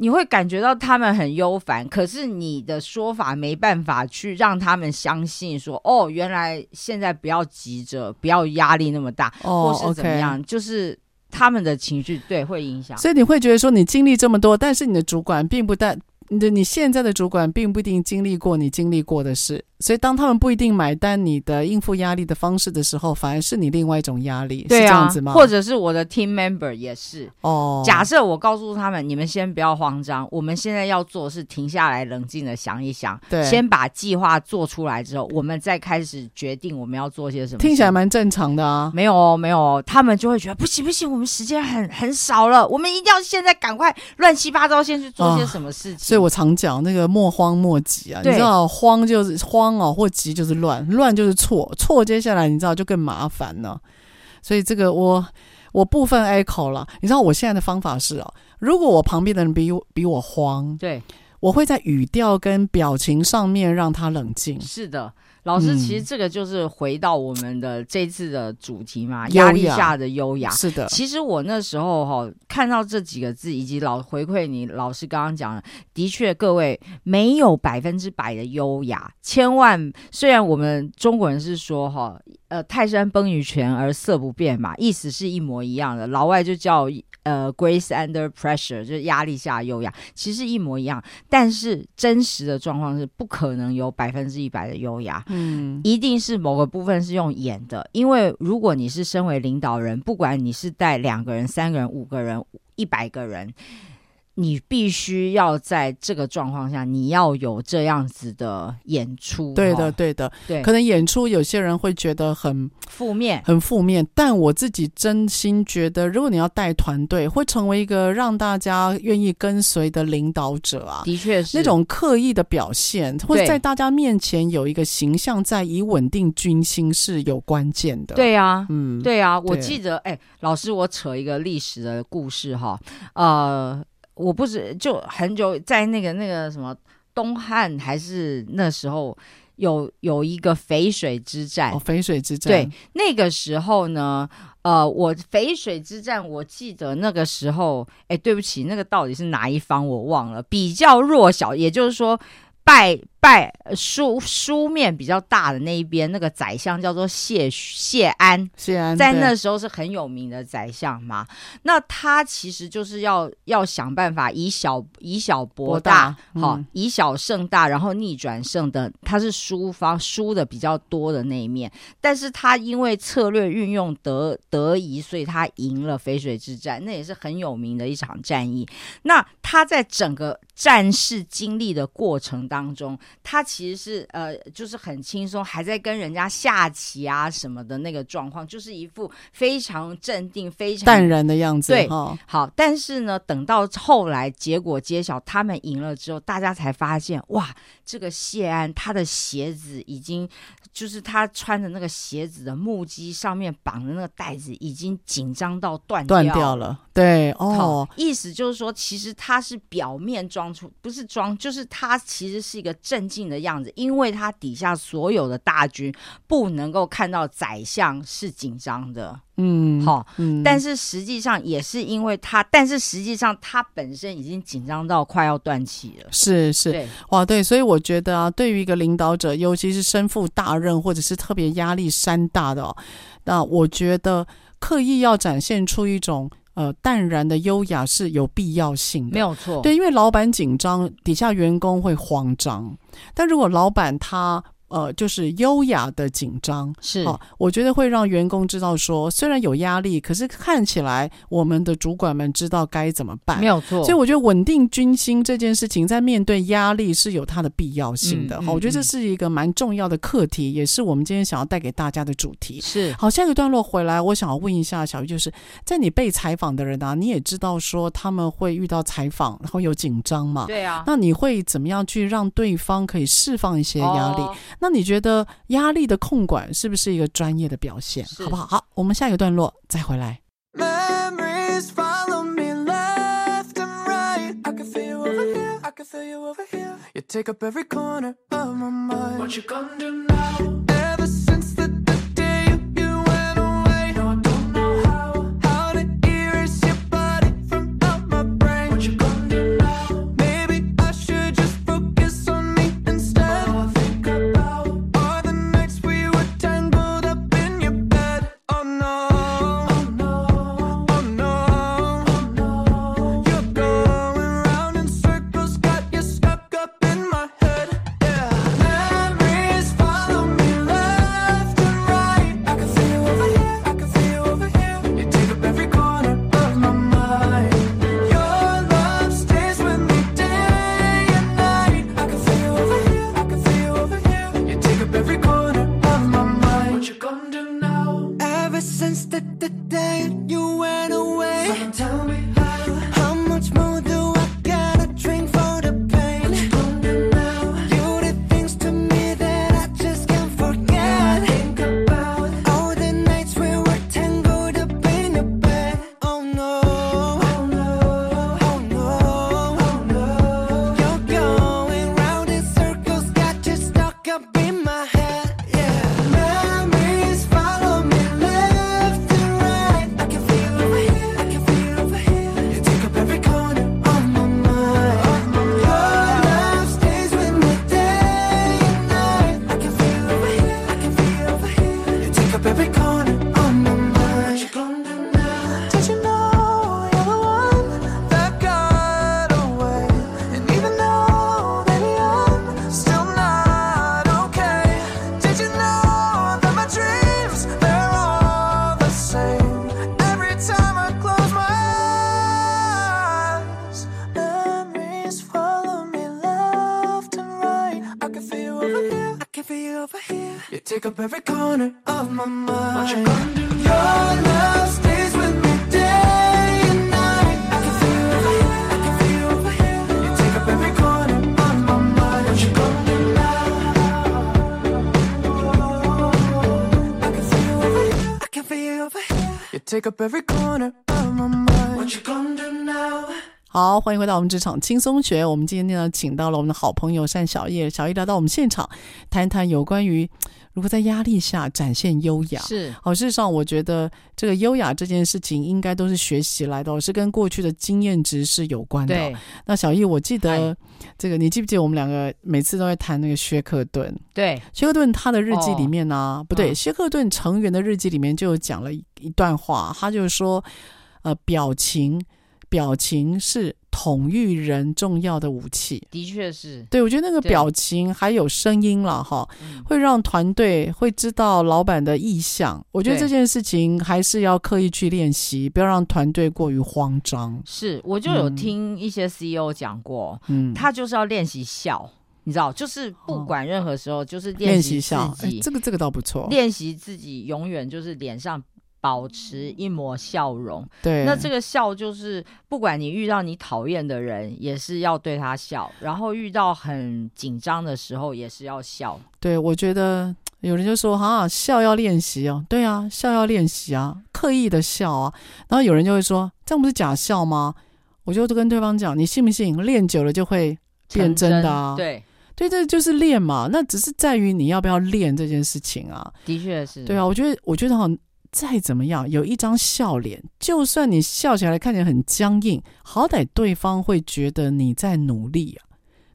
你会感觉到他们很忧烦，可是你的说法没办法去让他们相信说，哦，原来现在不要急着，不要压力那么大，哦，或是怎么样，okay. 就是。他们的情绪对会影响。所以你会觉得说，你经历这么多，但是你的主管并不大。你的你现在的主管并不一定经历过你经历过的事，所以当他们不一定买单你的应付压力的方式的时候，反而是你另外一种压力，对啊，是这样子吗？或者是我的 team member 也是哦。假设我告诉他们，你们先不要慌张，我们现在要做的是停下来，冷静的想一想，对，先把计划做出来之后，我们再开始决定我们要做些什么。听起来蛮正常的啊。没有哦，没有哦，他们就会觉得不行不行，我们时间很很少了，我们一定要现在赶快乱七八糟先去做些什么事情。哦，所以我常讲那个。莫慌莫急啊！你知道慌就是慌哦，或急就是乱，乱就是错，错接下来你知道就更麻烦了。所以这个我我部分 echo 了。你知道我现在的方法是哦，如果我旁边的人比我比我慌，对，我会在语调跟表情上面让他冷静。是的。老师，其实这个就是回到我们的这次的主题嘛，嗯、压力下的优雅。是的，其实我那时候哈、哦、看到这几个字，以及老回馈你老师刚刚讲的，的确各位没有百分之百的优雅，千万虽然我们中国人是说哈，呃，泰山崩于前而色不变嘛，意思是一模一样的，老外就叫。呃，Grace under pressure 就是压力下优雅，其实一模一样。但是真实的状况是不可能有百分之一百的优雅，嗯，嗯一定是某个部分是用演的。因为如果你是身为领导人，不管你是带两个人、三个人、五个人、一百个人。你必须要在这个状况下，你要有这样子的演出。对的，对的，对。可能演出有些人会觉得很负面，很负面。但我自己真心觉得，如果你要带团队，会成为一个让大家愿意跟随的领导者啊。的确是。那种刻意的表现，或者在大家面前有一个形象，在以稳定军心是有关键的。对啊，嗯，对啊。我记得，哎，老师，我扯一个历史的故事哈，呃。我不是就很久在那个那个什么东汉还是那时候有有一个淝水之战哦，淝水之战。对，那个时候呢，呃，我淝水之战，我记得那个时候，哎，对不起，那个到底是哪一方我忘了，比较弱小，也就是说。败败书书面比较大的那一边，那个宰相叫做谢谢安，谢安在那时候是很有名的宰相嘛。那他其实就是要要想办法以小以小博大，好、嗯、以小胜大，然后逆转胜的。他是输方输的比较多的那一面，但是他因为策略运用得得宜，所以他赢了淝水之战，那也是很有名的一场战役。那他在整个战事经历的过程当中，他其实是呃，就是很轻松，还在跟人家下棋啊什么的那个状况，就是一副非常镇定、非常淡然的样子。对，哦、好，但是呢，等到后来结果揭晓，他们赢了之后，大家才发现，哇，这个谢安他的鞋子已经。就是他穿的那个鞋子的木屐上面绑的那个带子已经紧张到断掉，断掉了。对，哦，意思就是说，其实他是表面装出，不是装，就是他其实是一个镇静的样子，因为他底下所有的大军不能够看到宰相是紧张的。嗯，好，嗯，但是实际上也是因为他，但是实际上他本身已经紧张到快要断气了。是是，对哇，对，所以我觉得啊，对于一个领导者，尤其是身负大任或者是特别压力山大的哦，那我觉得刻意要展现出一种呃淡然的优雅是有必要性的，没有错。对，因为老板紧张，底下员工会慌张，但如果老板他。呃，就是优雅的紧张是，哦，我觉得会让员工知道说，虽然有压力，可是看起来我们的主管们知道该怎么办，没有错。所以我觉得稳定军心这件事情，在面对压力是有它的必要性的。好，嗯嗯嗯，我觉得这是一个蛮重要的课题，也是我们今天想要带给大家的主题。是，好，下一个段落回来，我想要问一下小玉，就是在你被采访的人啊，你也知道说他们会遇到采访，然后有紧张嘛？对啊。那你会怎么样去让对方可以释放一些压力？哦那你觉得压力的控管是不是一个专业的表现好不好？好我们下一个段落再回来。Memories perfect. 好，欢迎回到我们职场轻松学。我们今天呢，请到了我们的好朋友单小叶，小叶来到我们现场，谈一谈有关于如何在压力下展现优雅。是，好，事实上，我觉得这个优雅这件事情，应该都是学习来的，是跟过去的经验值是有关的。对。那小叶，我记得这个，你记不记得我们两个每次都会谈那个薛克顿？对，薛克顿他的日记里面呢、啊，哦、不对，嗯、薛克顿成员的日记里面就讲了一段话，他就是说，呃，表情。表情是统御人重要的武器，的确是。对，我觉得那个表情还有声音了哈，会让团队会知道老板的意向。我觉得这件事情还是要刻意去练习，不要让团队过于慌张。是，我就有听一些 CEO 讲过，嗯，他就是要练习笑，你知道，就是不管任何时候，就是练习笑。哎，这个这个倒不错，练习自己永远就是脸上。保持一抹笑容，对，那这个笑就是，不管你遇到你讨厌的人，也是要对他笑；然后遇到很紧张的时候，也是要笑。对，我觉得有人就说啊，笑要练习哦，对啊，笑要练习啊，刻意的笑啊。然后有人就会说，这样不是假笑吗？我就都跟对方讲，你信不信？练久了就会变真的啊。对，对，这就是练嘛。那只是在于你要不要练这件事情啊。的确是。对啊，我觉得，我觉得好像。再怎么样，有一张笑脸，就算你笑起来看起来很僵硬，好歹对方会觉得你在努力啊。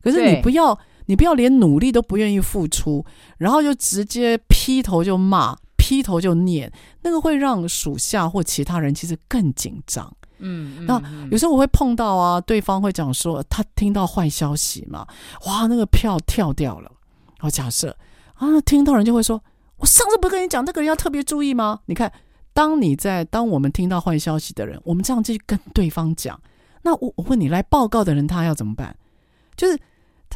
可是你不要，你不要连努力都不愿意付出，然后就直接劈头就骂，劈头就念，那个会让属下或其他人其实更紧张。嗯，嗯，那有时候我会碰到啊，对方会讲说他听到坏消息嘛，哇，那个票跳掉了。我，假设啊，听到人就会说。我上次不是跟你讲，那个人要特别注意吗？你看，当你在当我们听到坏消息的人，我们这样继续跟对方讲，那我我问你，来报告的人他要怎么办？就是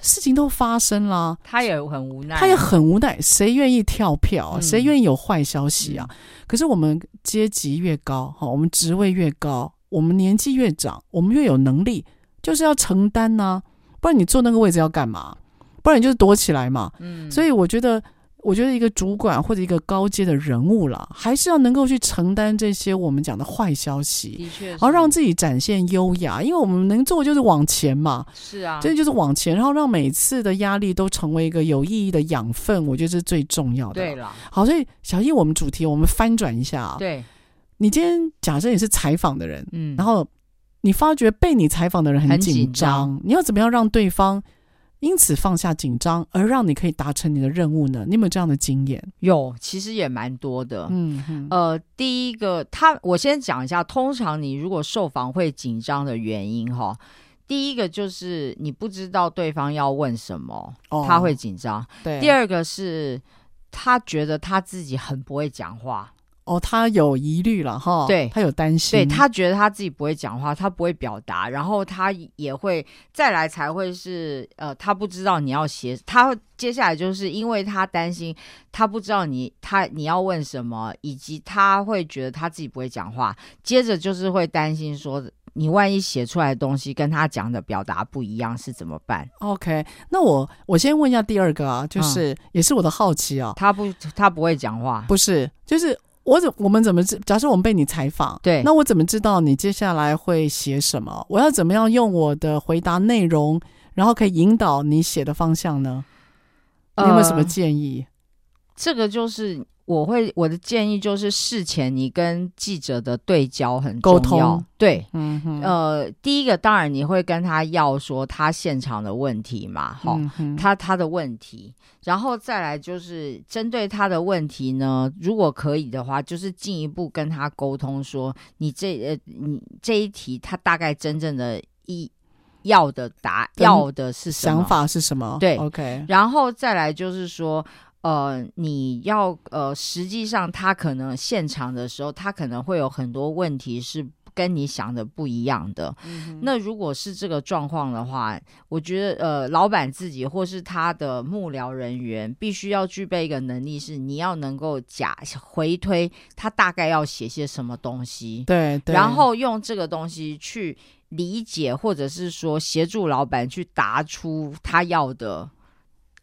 事情都发生了，他也很无奈，他也很无奈。谁愿意跳票啊？谁愿意有坏消息啊？嗯、可是我们阶级越高，哈，我们职位越高，我们年纪越长，我们越有能力，就是要承担呐、啊。不然你坐那个位置要干嘛？不然你就是躲起来嘛。嗯，所以我觉得。我觉得一个主管或者一个高阶的人物了，还是要能够去承担这些我们讲的坏消息，的确，然后让自己展现优雅，因为我们能做就是往前嘛。是啊，这就是往前，然后让每次的压力都成为一个有意义的养分，我觉得这是最重要的。对了，好，所以小易，我们主题我们翻转一下啊。对，你今天假设你是采访的人，嗯，然后你发觉被你采访的人很紧张，很紧张，你要怎么样让对方？因此放下紧张，而让你可以达成你的任务呢？你有没有这样的经验？有，其实也蛮多的。嗯哼呃，第一个，他我先讲一下，通常你如果受访会紧张的原因，哈，第一个就是你不知道对方要问什么，哦、他会紧张。对。第二个是他觉得他自己很不会讲话。哦，他有疑虑了哈，对，他有担心，对，他觉得他自己不会讲话，他不会表达，然后他也会再来才会是呃，他不知道你要写，他接下来就是因为他担心，他不知道你他你要问什么，以及他会觉得他自己不会讲话，接着就是会担心说你万一写出来的东西跟他讲的表达不一样是怎么办？OK，那我我先问一下第二个啊，就是、嗯、也是我的好奇啊，他不他不会讲话，不是就是。我怎我们怎么知？假设我们被你采访，对，那我怎么知道你接下来会写什么？我要怎么样用我的回答内容，然后可以引导你写的方向呢？你有没有什么建议？呃，这个就是。我会我的建议就是事前你跟记者的对焦很重要，沟通，对，嗯哼，呃，第一个当然你会跟他要说他现场的问题嘛，哈、嗯，他他的问题，然后再来就是针对他的问题呢，如果可以的话，就是进一步跟他沟通说，你这呃你这一题他大概真正的意要的答要的是什么想法是什么？对，OK，然后再来就是说。呃，你要呃，实际上他可能现场的时候，他可能会有很多问题是跟你想的不一样的。嗯、那如果是这个状况的话，我觉得呃，老板自己或是他的幕僚人员必须要具备一个能力，是你要能够假回推他大概要写些什么东西，对，对，然后用这个东西去理解，或者是说协助老板去答出他要的。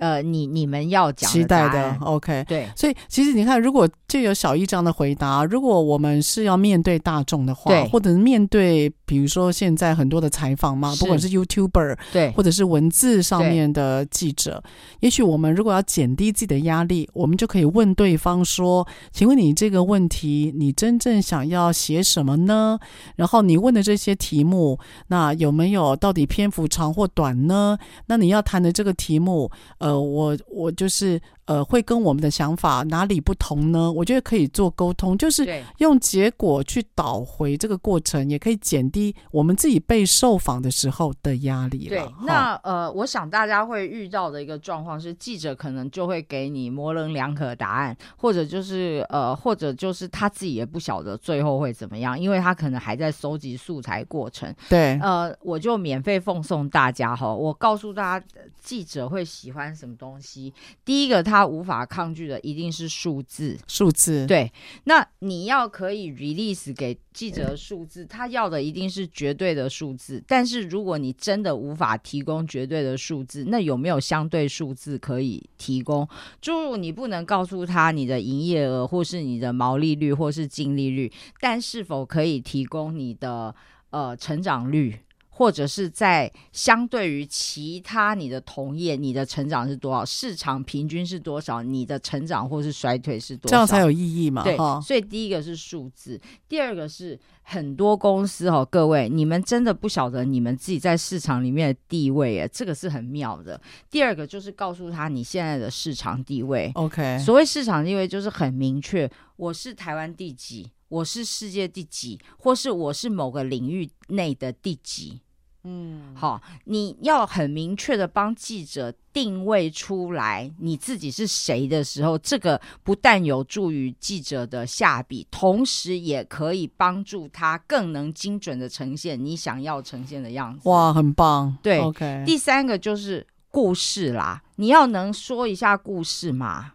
呃，你你们要讲期待的，OK，对，所以其实你看，如果就有小一这样的回答，如果我们是要面对大众的话，对，或者面对比如说现在很多的采访嘛，不管是 YouTuber，对，或者是文字上面的记者，也许我们如果要减低自己的压力，我们就可以问对方说：“请问你这个问题，你真正想要写什么呢？然后你问的这些题目，那有没有到底篇幅长或短呢？那你要谈的这个题目。”呃，我我就是。呃，会跟我们的想法哪里不同呢？我觉得可以做沟通，就是用结果去导回这个过程，也可以减低我们自己被受访的时候的压力了。对，那呃，我想大家会遇到的一个状况是，记者可能就会给你模棱两可的答案，或者就是呃，或者就是他自己也不晓得最后会怎么样，因为他可能还在收集素材过程。对，呃，我就免费奉送大家哈，我告诉大家，记者会喜欢什么东西？第一个他。他无法抗拒的一定是数字，数字对。那你要可以 release 给记者数字，他要的一定是绝对的数字。但是如果你真的无法提供绝对的数字，那有没有相对数字可以提供？诸如你不能告诉他你的营业额，或是你的毛利率，或是净利率，但是否可以提供你的呃成长率？或者是在相对于其他你的同业，你的成长是多少？市场平均是多少？你的成长或是衰退是多少？这样才有意义嘛？对，所以第一个是数字，第二个是很多公司哦，各位你们真的不晓得你们自己在市场里面的地位耶，这个是很妙的。第二个就是告诉他你现在的市场地位。OK，所谓市场地位就是很明确，我是台湾第几，我是世界第几，或是我是某个领域内的第几。嗯，好，你要很明确的帮记者定位出来你自己是谁的时候，这个不但有助于记者的下笔，同时也可以帮助他更能精准的呈现你想要呈现的样子。哇，很棒。对，OK。第三个就是故事啦，你要能说一下故事嘛。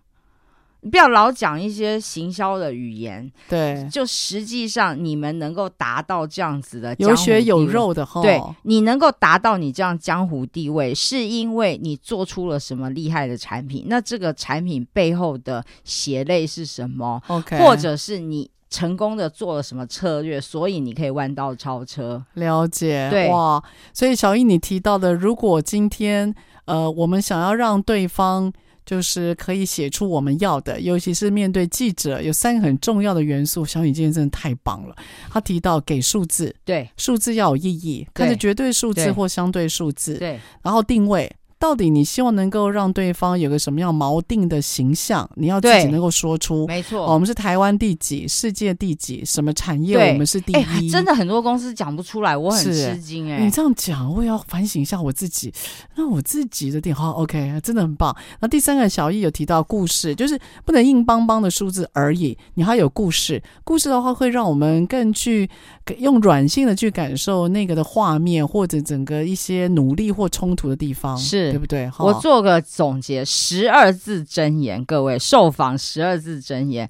你不要老讲一些行销的语言，对，就实际上你们能够达到这样子的有血有肉的哈，对，你能够达到你这样江湖地位，是因为你做出了什么厉害的产品？那这个产品背后的血泪是什么？OK，或者是你成功的做了什么策略，所以你可以弯道超车？了解，对哇，所以小易你提到的，如果今天呃，我们想要让对方。就是可以写出我们要的，尤其是面对记者，有三个很重要的元素。小雨今天真的太棒了，他提到给数字，对，数字要有意义，看着绝对数字或相对数字，对，然后定位。到底你希望能够让对方有个什么样锚定的形象？你要自己能够说出。没错，我们是台湾第几，世界第几，什么产业我们是第一？欸、真的很多公司讲不出来，我很吃惊哎、欸。你这样讲，我也要反省一下我自己。那我自己的电话 OK，真的很棒。那第三个，小易有提到故事，就是不能硬邦邦的数字而已，你还有故事。故事的话，会让我们更去用软性的去感受那个的画面，或者整个一些努力或冲突的地方。是。对不对？我做个总结，十二字真言，各位受访十二字真言，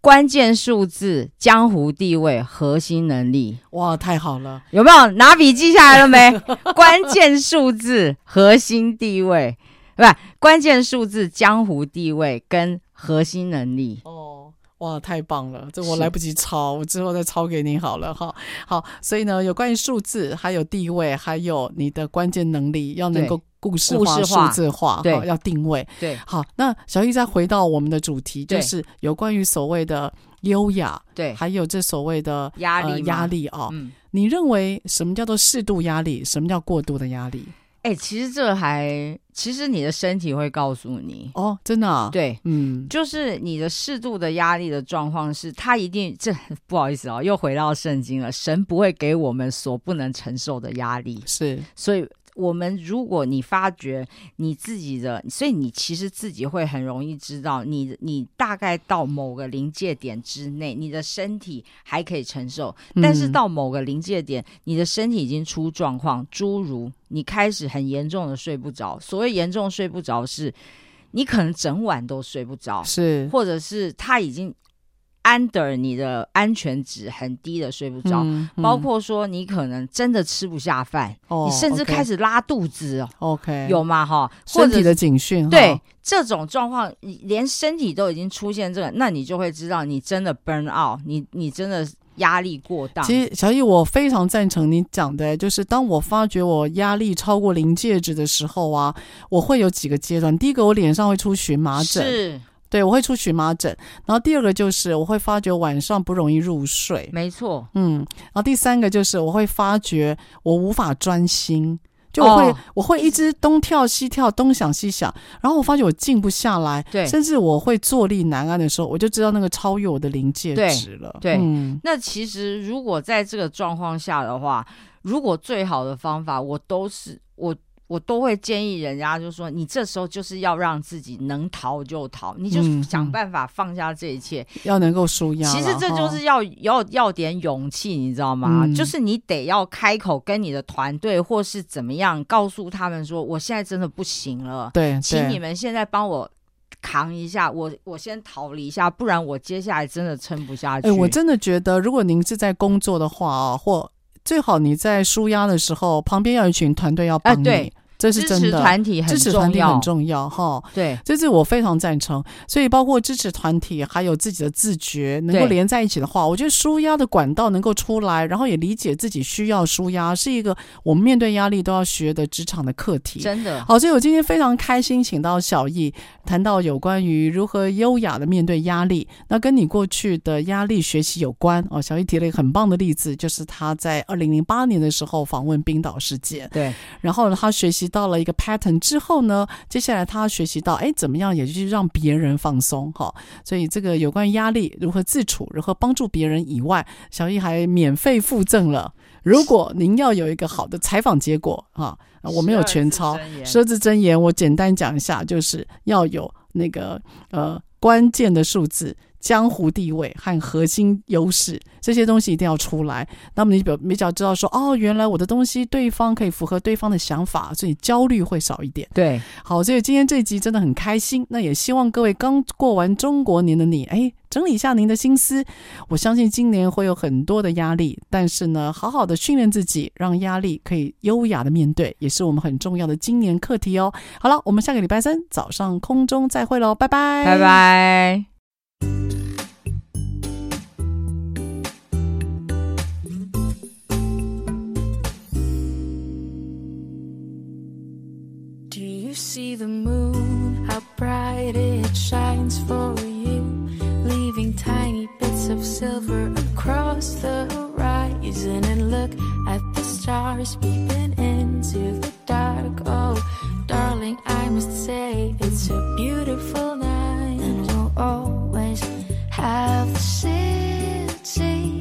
关键数字、江湖地位、核心能力。哇，太好了！有没有拿笔记下来了没？关键数字、核心地位，不是关键数字、江湖地位跟核心能力。哦。哇，太棒了！这我来不及抄，我之后再抄给你好了哈。好，所以呢，有关于数字，还有地位，还有你的关键能力，要能够故事化、数字化，对，要定位。对，好，那小易再回到我们的主题，就是有关于所谓的优雅，对，还有这所谓的压力、呃、压力啊、哦嗯。你认为什么叫做适度压力？什么叫过度的压力？哎、欸，其实这还，其实你的身体会告诉你。哦，真的啊，对，嗯，就是你的适度的压力的状况是，他一定这不好意思哦，又回到圣经了，神不会给我们所不能承受的压力，是，所以我们如果你发觉你自己的，所以你其实自己会很容易知道你，你你大概到某个临界点之内，你的身体还可以承受，但是到某个临界点，你的身体已经出状况，诸如你开始很严重的睡不着。所谓严重睡不着，是你可能整晚都睡不着，是，或者是他已经。Under 你的安全值很低的睡不着，嗯嗯、包括说你可能真的吃不下饭，哦、你甚至开始拉肚子，OK，有吗？哈，身体的警讯，对齁这种状况，连身体都已经出现这个，那你就会知道你真的 burn out，你你真的压力过大。其实小易，我非常赞成你讲的，就是当我发觉我压力超过临界值的时候啊，我会有几个阶段。第一个，我脸上会出荨麻疹。是。对，我会出荨麻疹，然后第二个就是我会发觉晚上不容易入睡，没错，嗯，然后第三个就是我会发觉我无法专心，就我会、哦、我会一直东跳西跳，东想西想，然后我发觉我静不下来，对，甚至我会坐立难安的时候，我就知道那个超越我的临界值了，对，对嗯、那其实如果在这个状况下的话，如果最好的方法，我都是我。我都会建议人家，就是说，你这时候就是要让自己能逃就逃，你就想办法放下这一切，嗯、要能够舒压。其实这就是要要要点勇气，你知道吗？嗯、就是你得要开口跟你的团队或是怎么样，告诉他们说，我现在真的不行了，对，对请你们现在帮我扛一下，我我先逃离一下，不然我接下来真的撑不下去。哎，我真的觉得，如果您是在工作的话啊，或最好你在舒压的时候，旁边要有一群团队要帮你。呃这是真的，支持团体很重要，支持团体很重要哈。对，这是我非常赞成。所以包括支持团体，还有自己的自觉，能够连在一起的话，我觉得舒压的管道能够出来，然后也理解自己需要舒压，是一个我们面对压力都要学的职场的课题。真的。好，所以我今天非常开心，请到小易谈到有关于如何优雅的面对压力，那跟你过去的压力学习有关哦。小易提了一个很棒的例子，就是他在二零零八年的时候访问冰岛事件。对，然后呢，他学习到了一个 pattern。之后呢，接下来他要学习到，哎，怎么样，也就是让别人放松哈。所以这个有关压力如何自处，如何帮助别人以外，小易还免费附赠了。如果您要有一个好的采访结果哈，我没有全抄，十二字真言我简单讲一下，就是要有那个呃关键的数字。江湖地位和核心优势这些东西一定要出来，那么你比比较知道说，哦，原来我的东西对方可以符合对方的想法，所以焦虑会少一点。对，好，所以今天这一集真的很开心。那也希望各位刚过完中国年的你，哎，整理一下您的心思。我相信今年会有很多的压力，但是呢，好好的训练自己，让压力可以优雅的面对，也是我们很重要的今年课题哦。好了，我们下个礼拜三早上空中再会喽，拜拜，拜拜。Do you see the moon, how bright it shines for you, leaving tiny bits of silver across the horizon. And look at the stars peeping into the dark. Oh, darling, I must say it's a beautiful night, and we'll always have the city